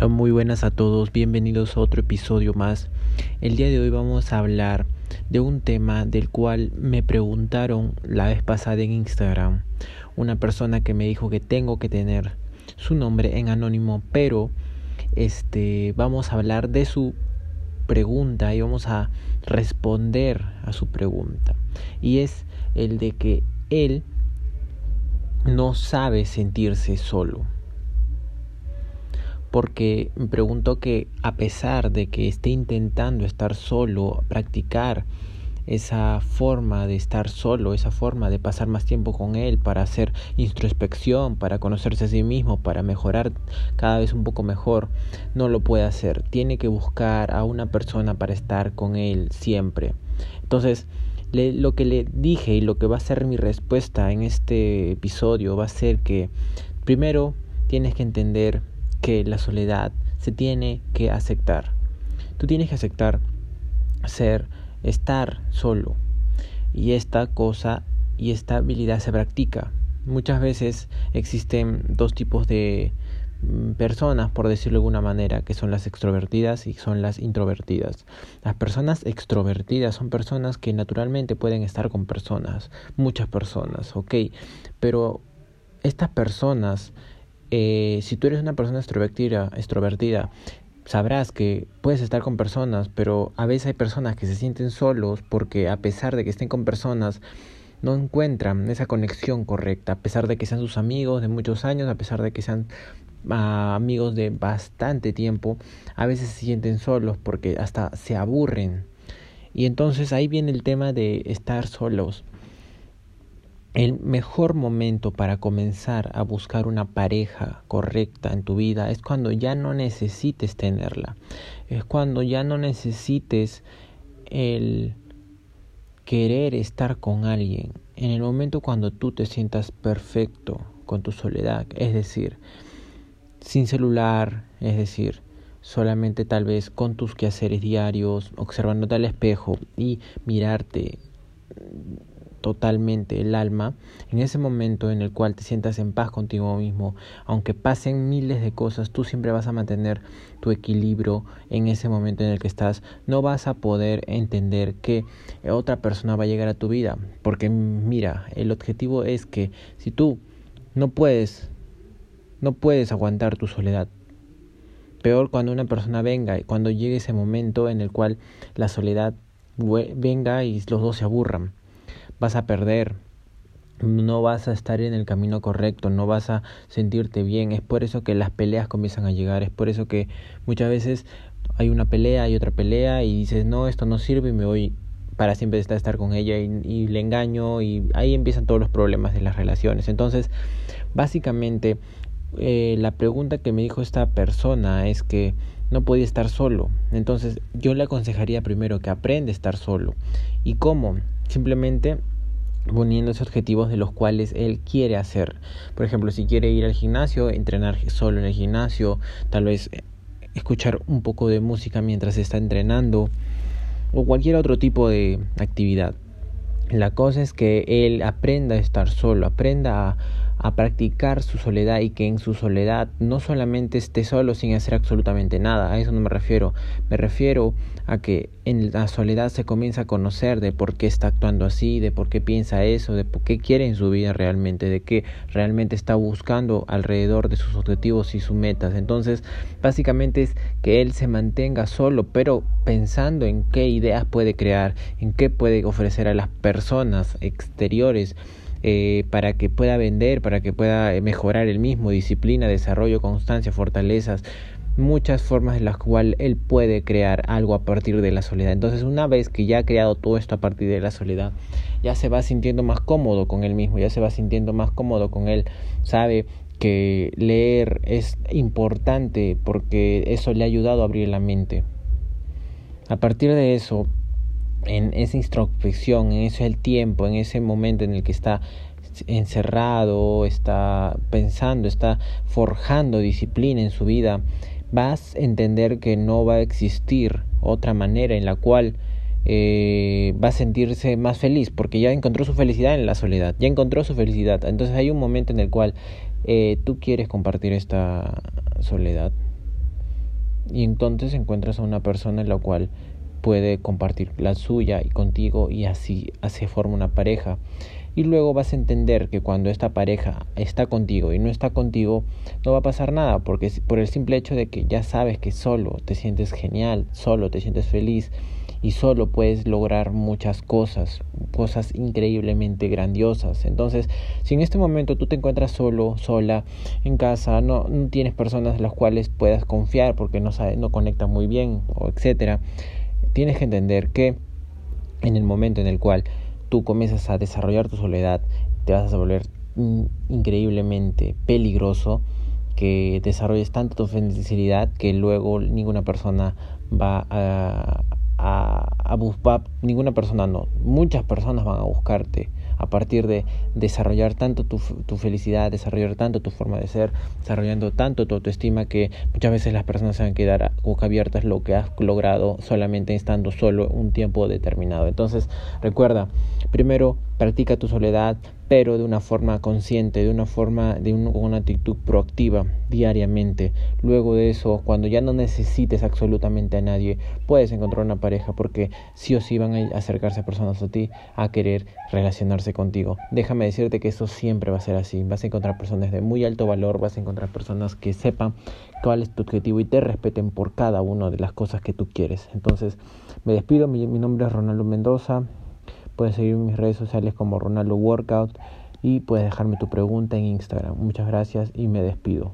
Hola, muy buenas a todos, bienvenidos a otro episodio más. El día de hoy vamos a hablar de un tema del cual me preguntaron la vez pasada en Instagram. Una persona que me dijo que tengo que tener su nombre en anónimo, pero este vamos a hablar de su pregunta y vamos a responder a su pregunta. Y es el de que él no sabe sentirse solo porque me pregunto que a pesar de que esté intentando estar solo, practicar esa forma de estar solo, esa forma de pasar más tiempo con él para hacer introspección, para conocerse a sí mismo, para mejorar cada vez un poco mejor, no lo puede hacer. Tiene que buscar a una persona para estar con él siempre. Entonces, lo que le dije y lo que va a ser mi respuesta en este episodio va a ser que primero tienes que entender que la soledad se tiene que aceptar. Tú tienes que aceptar ser, estar solo. Y esta cosa y esta habilidad se practica. Muchas veces existen dos tipos de mm, personas, por decirlo de alguna manera, que son las extrovertidas y son las introvertidas. Las personas extrovertidas son personas que naturalmente pueden estar con personas, muchas personas, ¿ok? Pero estas personas eh, si tú eres una persona extrovertida, extrovertida, sabrás que puedes estar con personas, pero a veces hay personas que se sienten solos porque a pesar de que estén con personas, no encuentran esa conexión correcta, a pesar de que sean sus amigos de muchos años, a pesar de que sean ah, amigos de bastante tiempo, a veces se sienten solos porque hasta se aburren. Y entonces ahí viene el tema de estar solos. El mejor momento para comenzar a buscar una pareja correcta en tu vida es cuando ya no necesites tenerla. Es cuando ya no necesites el querer estar con alguien. En el momento cuando tú te sientas perfecto con tu soledad, es decir, sin celular, es decir, solamente tal vez con tus quehaceres diarios, observándote al espejo y mirarte totalmente el alma, en ese momento en el cual te sientas en paz contigo mismo, aunque pasen miles de cosas, tú siempre vas a mantener tu equilibrio en ese momento en el que estás. No vas a poder entender que otra persona va a llegar a tu vida, porque mira, el objetivo es que si tú no puedes, no puedes aguantar tu soledad, Peor cuando una persona venga y cuando llegue ese momento en el cual la soledad venga y los dos se aburran vas a perder, no vas a estar en el camino correcto, no vas a sentirte bien. Es por eso que las peleas comienzan a llegar, es por eso que muchas veces hay una pelea, y otra pelea y dices, no, esto no sirve y me voy para siempre estar, estar con ella y, le engaño y ahí empiezan todos los problemas de las relaciones. Entonces, básicamente, eh, la pregunta que me dijo esta persona es que no podía estar solo. Entonces, yo le aconsejaría primero que aprenda a estar solo. ¿Y cómo? Simplemente poniéndose objetivos de los cuales él quiere hacer. Por ejemplo, si quiere ir al gimnasio, entrenar solo en el gimnasio, tal vez eh, escuchar un poco de música mientras está entrenando o cualquier otro tipo de actividad. La cosa es que él aprenda a estar solo, aprenda a a practicar su soledad y que en su soledad no solamente esté solo sin hacer absolutamente nada, a eso no me refiero, me refiero a que en la soledad se comienza a conocer de por qué está actuando así, de por qué piensa eso, de por qué quiere en su vida realmente, de qué realmente está buscando alrededor de sus objetivos y sus metas. Entonces, básicamente es que él se mantenga solo, pero pensando en qué ideas puede crear, en qué puede ofrecer a las personas exteriores eh, para que pueda vender, para que pueda eh, mejorar el mismo, disciplina, desarrollo, constancia, fortalezas, muchas formas en las cuales él puede crear algo a partir de la soledad. Entonces, una vez que ya ha creado todo esto a partir de la soledad, ya se va sintiendo más cómodo con él mismo, ya se va sintiendo más cómodo con él, sabe que leer es importante porque eso le ha ayudado a abrir la mente. A partir de eso, en esa introspección, en ese el tiempo, en ese momento en el que está encerrado, está pensando, está forjando disciplina en su vida, vas a entender que no va a existir otra manera en la cual eh, va a sentirse más feliz, porque ya encontró su felicidad en la soledad, ya encontró su felicidad. Entonces hay un momento en el cual eh, tú quieres compartir esta soledad. y entonces encuentras a una persona en la cual puede compartir la suya y contigo y así, así forma una pareja. Y luego vas a entender que cuando esta pareja está contigo y no está contigo, no va a pasar nada, porque por el simple hecho de que ya sabes que solo te sientes genial, solo te sientes feliz y solo puedes lograr muchas cosas, cosas increíblemente grandiosas. Entonces, si en este momento tú te encuentras solo, sola, en casa, no, no tienes personas en las cuales puedas confiar porque no, sabe, no conectas muy bien, o etcétera, tienes que entender que en el momento en el cual tú comienzas a desarrollar tu soledad, te vas a volver increíblemente peligroso que desarrolles tanto tu felicidad que luego ninguna persona va a, a, a buscar, ninguna persona no, muchas personas van a buscarte a partir de desarrollar tanto tu, tu, felicidad, desarrollar tanto tu forma de ser, desarrollando tanto tu autoestima que muchas veces las personas se van a quedar boca abiertas lo que has logrado solamente estando solo un tiempo determinado. Entonces, recuerda, primero practica tu soledad, pero de una forma consciente, de una forma, de una actitud proactiva diariamente. Luego de eso, cuando ya no necesites absolutamente a nadie, puedes encontrar una pareja porque sí o sí van a acercarse personas a ti a querer relacionarse contigo. Déjame decirte que eso siempre va a ser así. Vas a encontrar personas de muy alto valor, vas a encontrar personas que sepan cuál es tu objetivo y te respeten por cada una de las cosas que tú quieres. Entonces, me despido, mi, mi nombre es Ronaldo Mendoza. Puedes seguirme en mis redes sociales como Ronaldo Workout y puedes dejarme tu pregunta en Instagram. Muchas gracias y me despido.